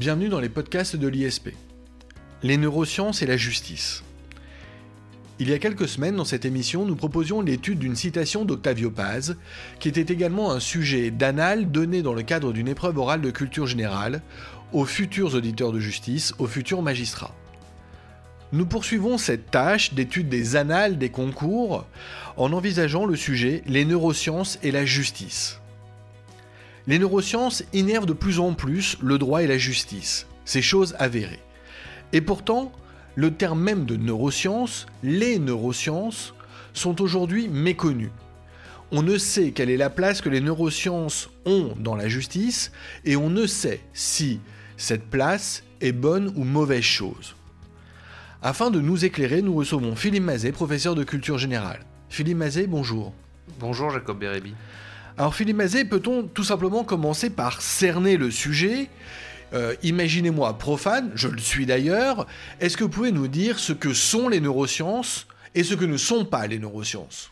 Bienvenue dans les podcasts de l'ISP. Les neurosciences et la justice. Il y a quelques semaines, dans cette émission, nous proposions l'étude d'une citation d'Octavio Paz, qui était également un sujet d'anal donné dans le cadre d'une épreuve orale de culture générale aux futurs auditeurs de justice, aux futurs magistrats. Nous poursuivons cette tâche d'étude des annales des concours en envisageant le sujet les neurosciences et la justice. Les neurosciences innervent de plus en plus le droit et la justice, ces choses avérées. Et pourtant, le terme même de neurosciences, les neurosciences, sont aujourd'hui méconnus. On ne sait quelle est la place que les neurosciences ont dans la justice et on ne sait si cette place est bonne ou mauvaise chose. Afin de nous éclairer, nous recevons Philippe Mazet, professeur de culture générale. Philippe Mazet, bonjour. Bonjour Jacob Bérébi. Alors Philippe Mazet, peut-on tout simplement commencer par cerner le sujet? Euh, Imaginez-moi profane, je le suis d'ailleurs, est-ce que vous pouvez nous dire ce que sont les neurosciences et ce que ne sont pas les neurosciences?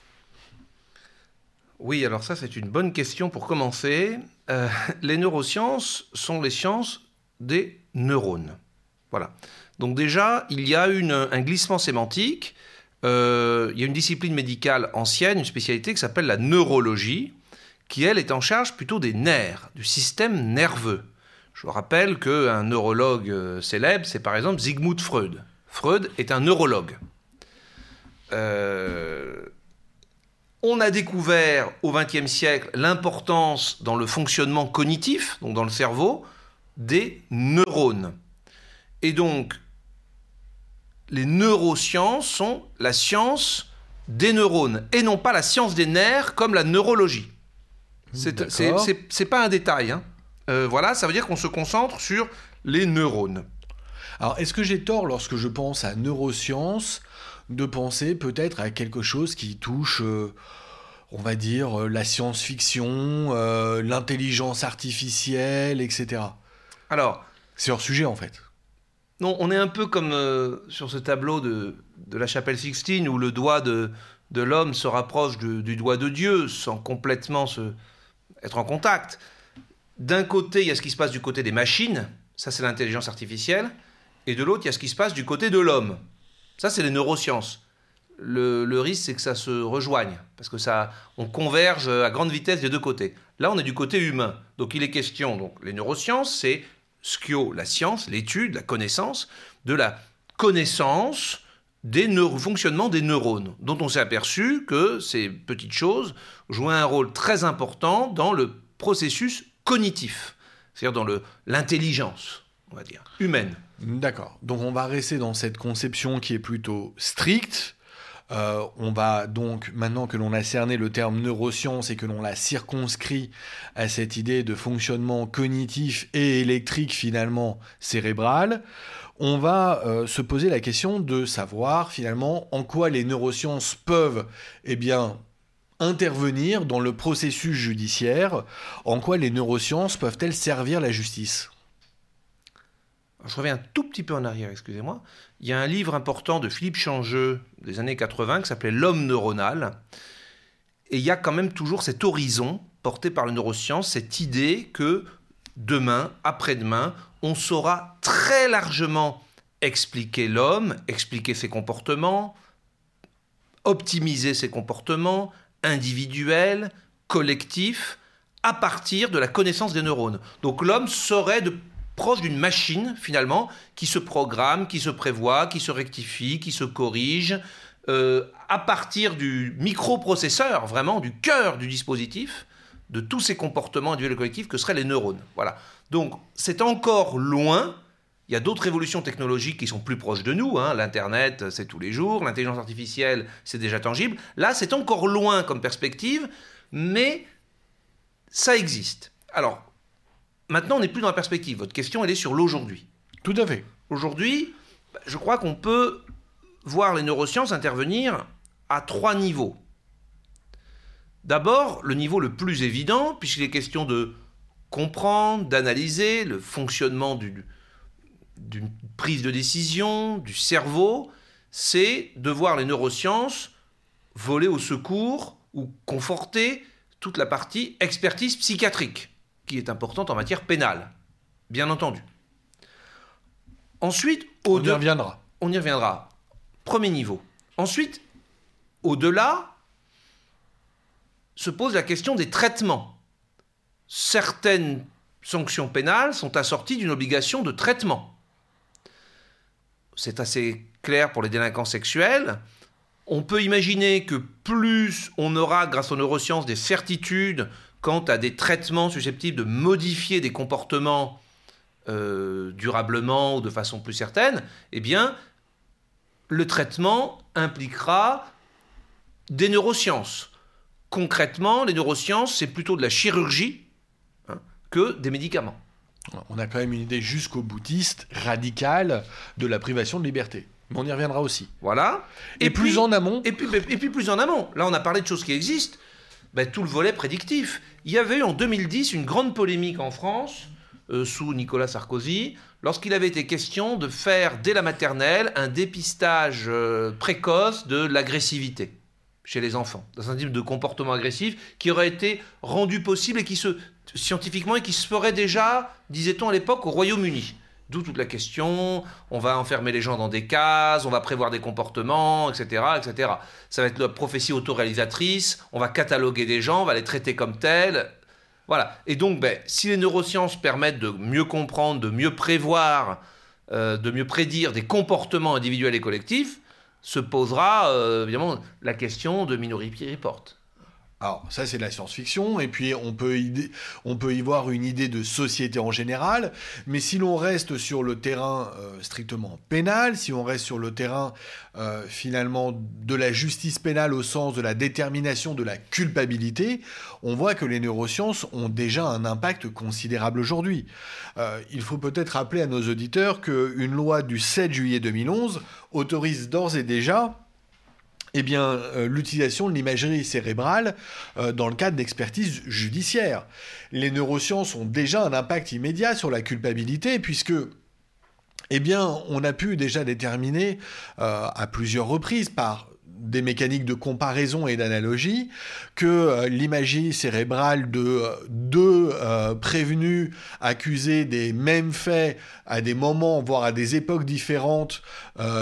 Oui, alors ça c'est une bonne question pour commencer. Euh, les neurosciences sont les sciences des neurones. Voilà. Donc déjà, il y a un glissement sémantique. Euh, il y a une discipline médicale ancienne, une spécialité qui s'appelle la neurologie, qui elle est en charge plutôt des nerfs, du système nerveux. Je vous rappelle qu'un neurologue euh, célèbre, c'est par exemple Sigmund Freud. Freud est un neurologue. Euh, on a découvert au XXe siècle l'importance dans le fonctionnement cognitif, donc dans le cerveau, des neurones. Et donc, les neurosciences sont la science des neurones et non pas la science des nerfs comme la neurologie. C'est pas un détail. Hein. Euh, voilà, ça veut dire qu'on se concentre sur les neurones. Alors, est-ce que j'ai tort lorsque je pense à neurosciences de penser peut-être à quelque chose qui touche, euh, on va dire, euh, la science-fiction, l'intelligence artificielle, etc. Alors, c'est hors sujet en fait. Non, on est un peu comme sur ce tableau de, la chapelle Sixtine où le doigt de, l'homme se rapproche du doigt de Dieu sans complètement se, être en contact. D'un côté, il y a ce qui se passe du côté des machines, ça c'est l'intelligence artificielle, et de l'autre, il y a ce qui se passe du côté de l'homme. Ça, c'est les neurosciences. Le, risque, c'est que ça se rejoigne, parce que ça, on converge à grande vitesse des deux côtés. Là, on est du côté humain. Donc, il est question, donc, les neurosciences, c'est skio, la science, l'étude, la connaissance, de la connaissance des fonctionnements des neurones, dont on s'est aperçu que ces petites choses jouaient un rôle très important dans le processus cognitif, c'est-à-dire dans l'intelligence, on va dire, humaine. D'accord. Donc on va rester dans cette conception qui est plutôt stricte. Euh, on va donc, maintenant que l'on a cerné le terme neurosciences et que l'on l'a circonscrit à cette idée de fonctionnement cognitif et électrique finalement cérébral, on va euh, se poser la question de savoir finalement en quoi les neurosciences peuvent eh intervenir dans le processus judiciaire, en quoi les neurosciences peuvent-elles servir la justice? Je reviens un tout petit peu en arrière, excusez-moi. Il y a un livre important de Philippe Changeux des années 80 qui s'appelait L'homme neuronal. Et il y a quand même toujours cet horizon porté par les neurosciences, cette idée que demain, après-demain, on saura très largement expliquer l'homme, expliquer ses comportements, optimiser ses comportements individuels, collectifs, à partir de la connaissance des neurones. Donc l'homme serait proche d'une machine, finalement, qui se programme, qui se prévoit, qui se rectifie, qui se corrige, euh, à partir du microprocesseur, vraiment, du cœur du dispositif, de tous ces comportements individuels et collectifs que seraient les neurones. Voilà. Donc c'est encore loin. Il y a d'autres évolutions technologiques qui sont plus proches de nous. Hein. L'Internet, c'est tous les jours. L'intelligence artificielle, c'est déjà tangible. Là, c'est encore loin comme perspective, mais ça existe. Alors, maintenant, on n'est plus dans la perspective. Votre question, elle est sur l'aujourd'hui. Tout à fait. Aujourd'hui, je crois qu'on peut voir les neurosciences intervenir à trois niveaux. D'abord, le niveau le plus évident, puisqu'il est question de comprendre, d'analyser le fonctionnement d'une prise de décision, du cerveau, c'est de voir les neurosciences voler au secours ou conforter toute la partie expertise psychiatrique, qui est importante en matière pénale, bien entendu. Ensuite, on y reviendra. On y reviendra. Premier niveau. Ensuite, au-delà, se pose la question des traitements. Certaines sanctions pénales sont assorties d'une obligation de traitement. C'est assez clair pour les délinquants sexuels. On peut imaginer que plus on aura, grâce aux neurosciences, des certitudes quant à des traitements susceptibles de modifier des comportements euh, durablement ou de façon plus certaine, eh bien, le traitement impliquera des neurosciences. Concrètement, les neurosciences, c'est plutôt de la chirurgie hein, que des médicaments. On a quand même une idée jusqu'au boutiste, radicale, de la privation de liberté. Mais on y reviendra aussi. Voilà. Et, plus en amont. Et puis, et puis plus en amont. Là, on a parlé de choses qui existent. Ben, tout le volet prédictif. Il y avait eu en 2010 une grande polémique en France, euh, sous Nicolas Sarkozy, lorsqu'il avait été question de faire dès la maternelle un dépistage euh, précoce de l'agressivité chez les enfants, dans un type de comportement agressif qui aurait été rendu possible et qui se scientifiquement et qui se ferait déjà, disait-on à l'époque, au Royaume-Uni. D'où toute la question, on va enfermer les gens dans des cases, on va prévoir des comportements, etc. etc. Ça va être la prophétie autoréalisatrice, on va cataloguer des gens, on va les traiter comme tels. Voilà. Et donc, ben, si les neurosciences permettent de mieux comprendre, de mieux prévoir, euh, de mieux prédire des comportements individuels et collectifs, se posera euh, évidemment la question de Minority Report. Alors ça c'est la science-fiction, et puis on peut, y, on peut y voir une idée de société en général, mais si l'on reste sur le terrain euh, strictement pénal, si on reste sur le terrain euh, finalement de la justice pénale au sens de la détermination de la culpabilité, on voit que les neurosciences ont déjà un impact considérable aujourd'hui. Euh, il faut peut-être rappeler à nos auditeurs qu'une loi du 7 juillet 2011 autorise d'ores et déjà eh bien, euh, l'utilisation de l'imagerie cérébrale euh, dans le cadre d'expertise judiciaire. Les neurosciences ont déjà un impact immédiat sur la culpabilité, puisque eh bien, on a pu déjà déterminer euh, à plusieurs reprises par des mécaniques de comparaison et d'analogie que euh, l'imagerie cérébrale de euh, deux euh, prévenus accusés des mêmes faits à des moments, voire à des époques différentes,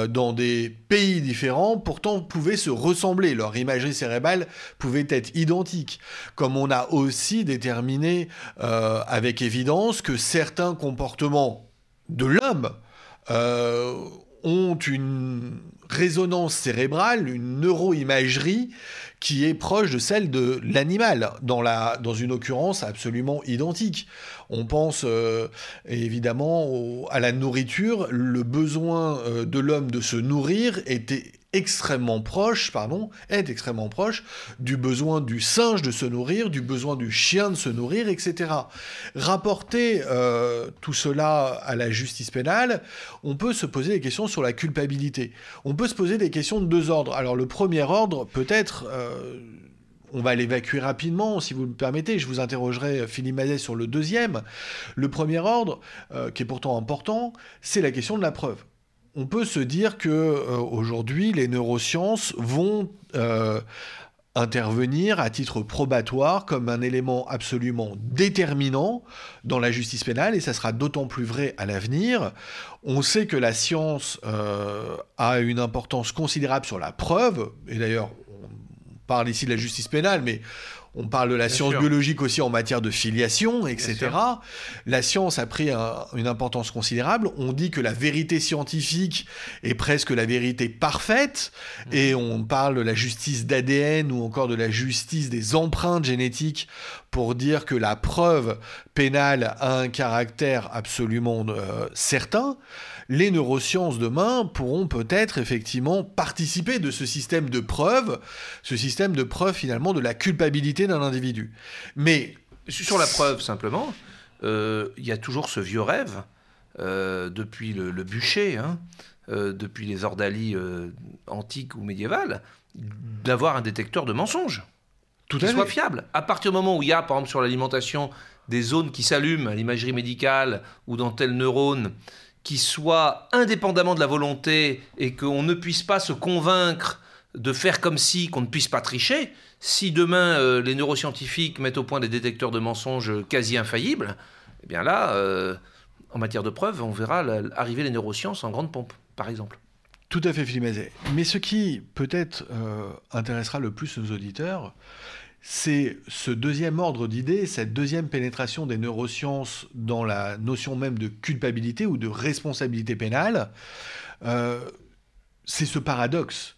dans des pays différents, pourtant pouvaient se ressembler. Leur imagerie cérébrale pouvait être identique. Comme on a aussi déterminé avec évidence que certains comportements de l'homme ont une résonance cérébrale, une neuroimagerie qui est proche de celle de l'animal, dans, une occurrence absolument identique. On pense euh, évidemment à la nourriture, le besoin euh, de l'homme de se nourrir était extrêmement proche, pardon, est extrêmement proche du besoin du singe de se nourrir, du besoin du chien de se nourrir, etc. Rapporter euh, tout cela à la justice pénale, on peut se poser des questions sur la culpabilité. On peut se poser des questions de deux ordres. Alors le premier ordre, peut-être, euh, on va l'évacuer rapidement, si vous me permettez. Je vous interrogerai, Philippe Mazet, sur le deuxième. Le premier ordre, euh, qui est pourtant important, c'est la question de la preuve on peut se dire que euh, aujourd'hui les neurosciences vont euh, intervenir à titre probatoire comme un élément absolument déterminant dans la justice pénale et ça sera d'autant plus vrai à l'avenir. On sait que la science euh, a une importance considérable sur la preuve et d'ailleurs on parle ici de la justice pénale mais on parle de la science biologique aussi en matière de filiation, etc. La science a pris une importance considérable. On dit que la vérité scientifique est presque la vérité parfaite. Mmh. Et on parle de la justice d'ADN ou encore de la justice des empreintes génétiques pour dire que la preuve pénale a un caractère absolument euh, certain les neurosciences demain pourront peut-être effectivement participer de ce système de preuve, ce système de preuve finalement de la culpabilité d'un individu. Mais sur la preuve simplement, euh, il y a toujours ce vieux rêve euh, depuis le, bûcher, hein, euh, depuis les ordalies antiques ou médiévales, d'avoir un détecteur de mensonges. Tout qui soit fiable. À partir du moment où il y a, par exemple, sur l'alimentation, des zones qui s'allument à l'imagerie médicale ou dans tel neurone qui soit indépendamment de la volonté et qu'on ne puisse pas se convaincre de faire comme si qu'on ne puisse pas tricher, si demain euh, les neuroscientifiques mettent au point des détecteurs de mensonges quasi infaillibles, eh bien là, euh, en matière de preuves, on verra arriver les neurosciences en grande pompe, par exemple. Tout à fait, Philippe Mais ce qui peut-être euh, intéressera le plus nos auditeurs, c'est ce deuxième ordre d'idées, cette deuxième pénétration des neurosciences dans la notion même de culpabilité ou de responsabilité pénale. Euh, c'est ce paradoxe.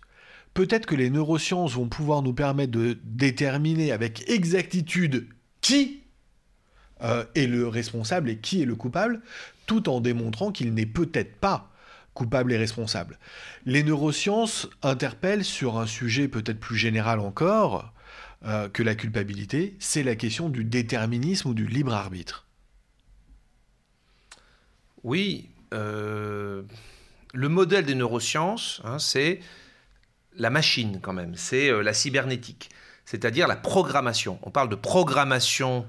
Peut-être que les neurosciences vont pouvoir nous permettre de déterminer avec exactitude qui euh, est le responsable et qui est le coupable, tout en démontrant qu'il n'est peut-être pas coupable et responsable. Les neurosciences interpellent sur un sujet peut-être plus général encore euh, que la culpabilité, c'est la question du déterminisme ou du libre arbitre. Oui, euh, le modèle des neurosciences, hein, c'est la machine quand même, c'est euh, la cybernétique, c'est-à-dire la programmation. On parle de programmation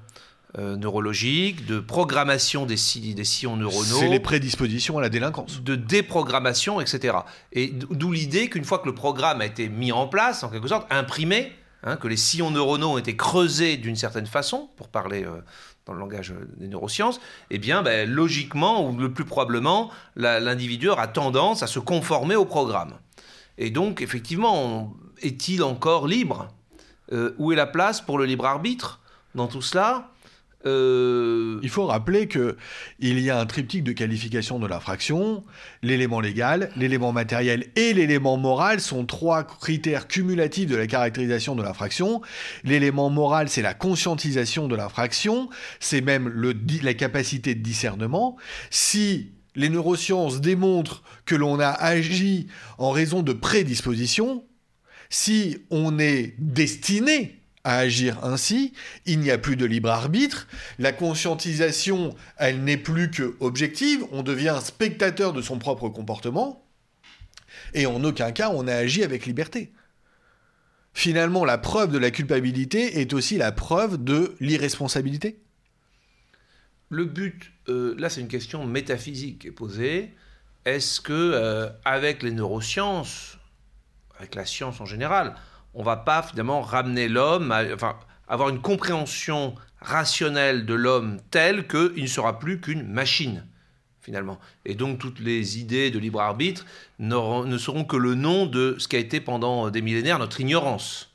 euh, neurologique, de programmation des, des sillons neuronaux. C'est les prédispositions à la délinquance. De déprogrammation, etc. Et d'où l'idée qu'une fois que le programme a été mis en place, en quelque sorte, imprimé, hein, que les sillons neuronaux ont été creusés d'une certaine façon, pour parler euh, dans le langage des neurosciences, eh bien, ben, logiquement, ou le plus probablement, l'individu aura tendance à se conformer au programme. Et donc, effectivement, est-il encore libre? Euh, Où est la place pour le libre arbitre? Dans tout cela euh, Il faut rappeler que il y a un triptyque de qualification de l'infraction. L'élément légal, l'élément matériel et l'élément moral sont trois critères cumulatifs de la caractérisation de l'infraction. L'élément moral, c'est la conscientisation de l'infraction, c'est même le, la capacité de discernement. Si les neurosciences démontrent que l'on a agi en raison de prédisposition, si on est destiné à agir ainsi, il n'y a plus de libre arbitre, la conscientisation, elle n'est plus que objective, on devient spectateur de son propre comportement, et en aucun cas on a agi avec liberté. Finalement, la preuve de la culpabilité est aussi la preuve de l'irresponsabilité. Le but, euh, là c'est une question métaphysique qui est posée, est-ce que euh, avec les neurosciences, avec la science en général, on va pas finalement ramener l'homme, enfin, avoir une compréhension rationnelle de l'homme telle qu'il ne sera plus qu'une machine, finalement. Et donc toutes les idées de libre arbitre ne seront que le nom de ce qui a été pendant des millénaires notre ignorance.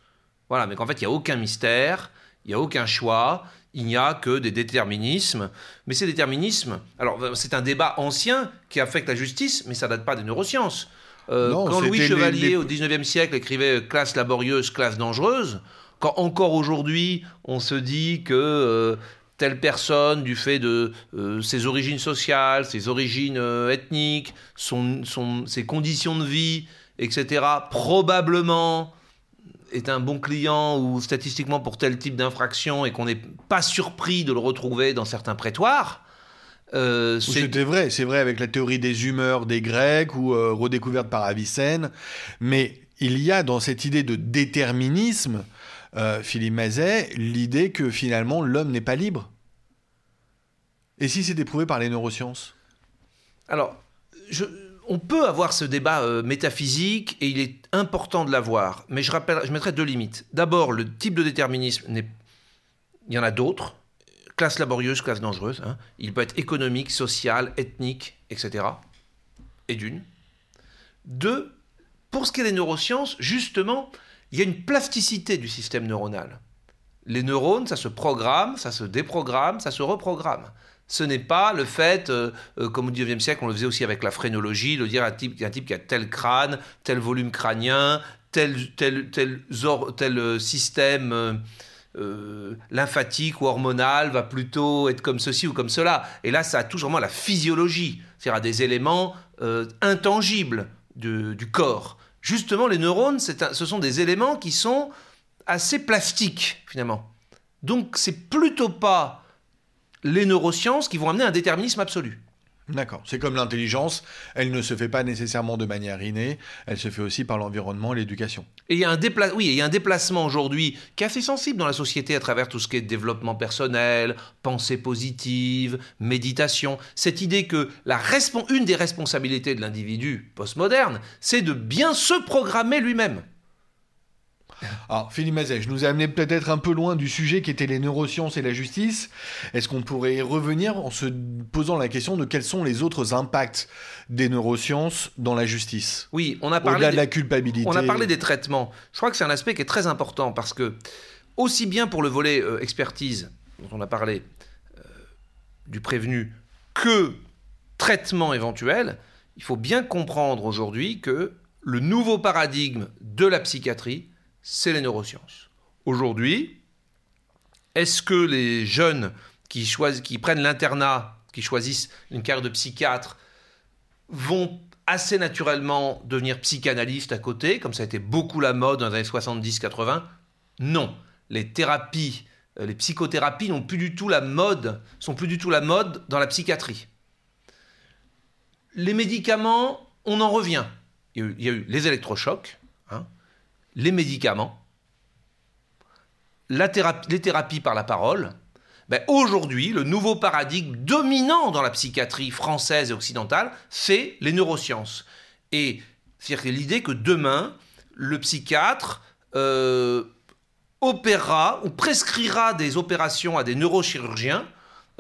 Voilà, mais qu'en fait, il n'y a aucun mystère, il n'y a aucun choix, il n'y a que des déterminismes. Mais ces déterminismes, alors c'est un débat ancien qui affecte la justice, mais ça date pas des neurosciences. Euh, quand Louis Chevalier, au XIXe siècle, écrivait classe laborieuse, classe dangereuse, quand encore aujourd'hui on se dit que euh, telle personne, du fait de euh, ses origines sociales, ses origines ethniques, ses conditions de vie, etc., probablement est un bon client ou statistiquement pour tel type d'infraction et qu'on n'est pas surpris de le retrouver dans certains prétoires, euh, C'était vrai, c'est vrai avec la théorie des humeurs des Grecs ou euh, redécouverte par Avicenne, mais il y a dans cette idée de déterminisme, euh, Philippe Mazet, l'idée que finalement l'homme n'est pas libre. Et si c'est éprouvé par les neurosciences? Alors, on peut avoir ce débat métaphysique et il est important de l'avoir, mais je, rappelle, je mettrai deux limites. D'abord, le type de déterminisme, il y en a d'autres classe laborieuse, classe dangereuse. Hein. Il peut être économique, social, ethnique, etc. Et d'une. Deux, pour ce qui est des neurosciences, justement, il y a une plasticité du système neuronal. Les neurones, ça se programme, ça se déprogramme, ça se reprogramme. Ce n'est pas le fait, euh, euh, comme au XIXe siècle, on le faisait aussi avec la phrénologie, de dire un type, un type qui a tel crâne, tel volume crânien, tel, tel, tel, tel euh, système euh, lymphatique ou hormonal va plutôt être comme ceci ou comme cela. Et là, ça touche vraiment la physiologie, c'est-à-dire des éléments euh, intangibles du corps. Justement, les neurones, ce sont des éléments qui sont assez plastiques, finalement. Donc, c'est plutôt pas les neurosciences qui vont amener un déterminisme absolu. D'accord. C'est comme l'intelligence, elle ne se fait pas nécessairement de manière innée, elle se fait aussi par l'environnement et l'éducation. Et il y a un, oui, il y a un déplacement aujourd'hui qui est assez sensible dans la société à travers tout ce qui est développement personnel, pensée positive, méditation. Cette idée que la une des responsabilités de l'individu postmoderne, c'est de bien se programmer lui-même. Alors, Philippe Mazet, je nous ai amené peut-être un peu loin du sujet qui était les neurosciences et la justice. Est-ce qu'on pourrait y revenir en se posant la question de quels sont les autres impacts des neurosciences dans la justice? Oui, on a parlé Au-delà de des- la culpabilité. On a parlé des traitements. Je crois que c'est un aspect qui est très important parce que, aussi bien pour le volet euh, expertise, dont on a parlé, euh, du prévenu, que traitement éventuel, il faut bien comprendre aujourd'hui que le nouveau paradigme de la psychiatrie, c'est les neurosciences. Aujourd'hui, est-ce que les jeunes qui, qui prennent l'internat, qui choisissent une carrière de psychiatre, vont assez naturellement devenir psychanalystes à côté, comme ça a été beaucoup la mode dans les années 70-80 Non. Les thérapies, euh, les psychothérapies n'ont plus du tout la mode, sont plus du tout la mode dans la psychiatrie. Les médicaments, on en revient. Il y a eu, il y a eu les électrochocs, hein, les médicaments, la thérapie- les thérapies par la parole. Ben, Aujourd'hui, le nouveau paradigme dominant dans la psychiatrie française et occidentale, c'est les neurosciences. Et c'est-à-dire que l'idée que demain, le psychiatre euh, opérera ou prescrira des opérations à des neurochirurgiens.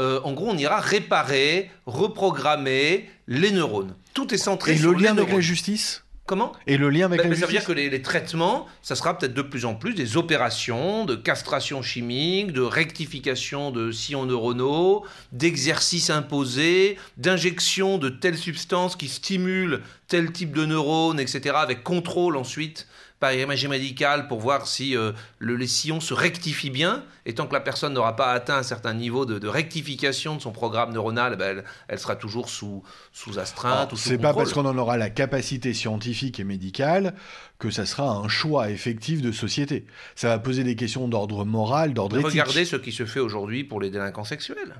Euh, en gros, on ira réparer, reprogrammer les neurones. Tout est centré Et sur le les lien avec la justice? Comment Et le lien avec ben, la ça veut dire que les, les traitements, ça sera peut-être de plus en plus des opérations de castration chimique, de rectification de sillons neuronaux, d'exercices imposés, d'injection de telles substances qui stimulent tel type de neurones, etc., avec contrôle ensuite par imagerie médicale pour voir si euh, le, les sillons se rectifient bien. Et tant que la personne n'aura pas atteint un certain niveau de, de rectification de son programme neuronal, eh ben, elle, elle sera toujours sous, sous astreinte ou sous C'est pas parce qu'on en aura la capacité scientifique et médicale que ça sera un choix effectif de société. Ça va poser des questions d'ordre moral, d'ordre éthique. Regardez ce qui se fait aujourd'hui pour les délinquants sexuels.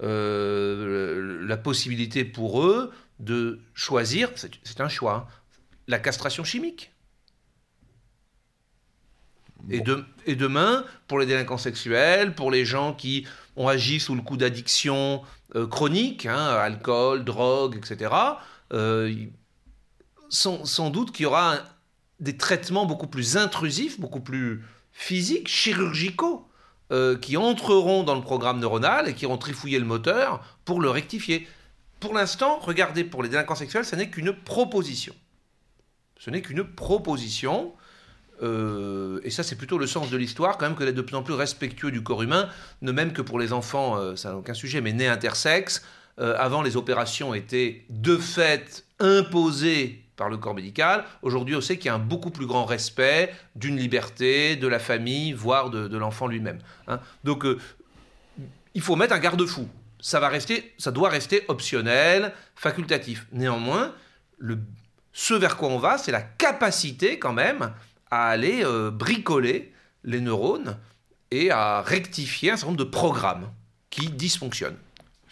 Euh, la possibilité pour eux de choisir, c'est c'est un choix, hein, la castration chimique. Et, de- et demain, pour les délinquants sexuels, pour les gens qui ont agi sous le coup d'addiction euh, chronique, hein, alcool, drogue, etc., euh, sans, sans doute qu'il y aura un- des traitements beaucoup plus intrusifs, beaucoup plus physiques, chirurgicaux, euh, qui entreront dans le programme neuronal et qui vont trifouiller le moteur pour le rectifier. Pour l'instant, regardez, pour les délinquants sexuels, ce n'est qu'une proposition. Ce n'est qu'une proposition. Euh, et ça, c'est plutôt le sens de l'histoire, quand même, que d'être de plus en plus respectueux du corps humain, ne même que pour les enfants, euh, ça n'a aucun sujet, mais nés intersexes. Euh, avant, les opérations étaient de fait imposées par le corps médical. Aujourd'hui, on sait qu'il y a un beaucoup plus grand respect d'une liberté, de la famille, voire de, l'enfant lui-même. hein. Donc, il faut mettre un garde-fou. Ça va rester, ça doit rester optionnel, facultatif. Néanmoins, ce vers quoi on va, c'est la capacité quand même à aller euh, bricoler les neurones et à rectifier un certain nombre de programmes qui dysfonctionnent.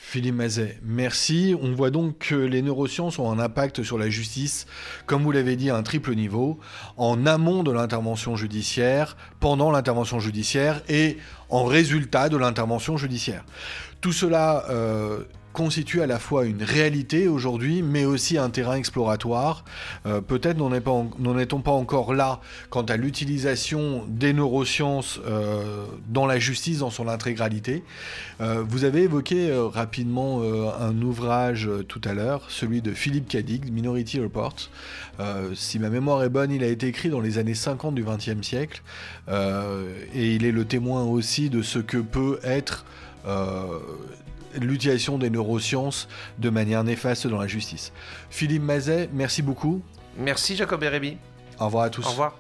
Philippe Mazet, merci. On voit donc que les neurosciences ont un impact sur la justice, comme vous l'avez dit, à un triple niveau, en amont de l'intervention judiciaire, pendant l'intervention judiciaire et en résultat de l'intervention judiciaire. Tout cela euh, constitue à la fois une réalité aujourd'hui, mais aussi un terrain exploratoire. Euh, Peut-être n'en est-on pas encore là quant à l'utilisation des neurosciences euh, dans la justice dans son intégralité. Euh, vous avez évoqué rapidement un ouvrage tout à l'heure, celui de Philippe Cadic, Minority Report. Si ma mémoire est bonne, il a été écrit dans les années 50 du XXe siècle, et il est le témoin aussi de ce que peut être l'utilisation des neurosciences de manière néfaste dans la justice. Philippe Mazet, merci beaucoup. Merci Jacob et Rémi. Au revoir à tous. Au revoir.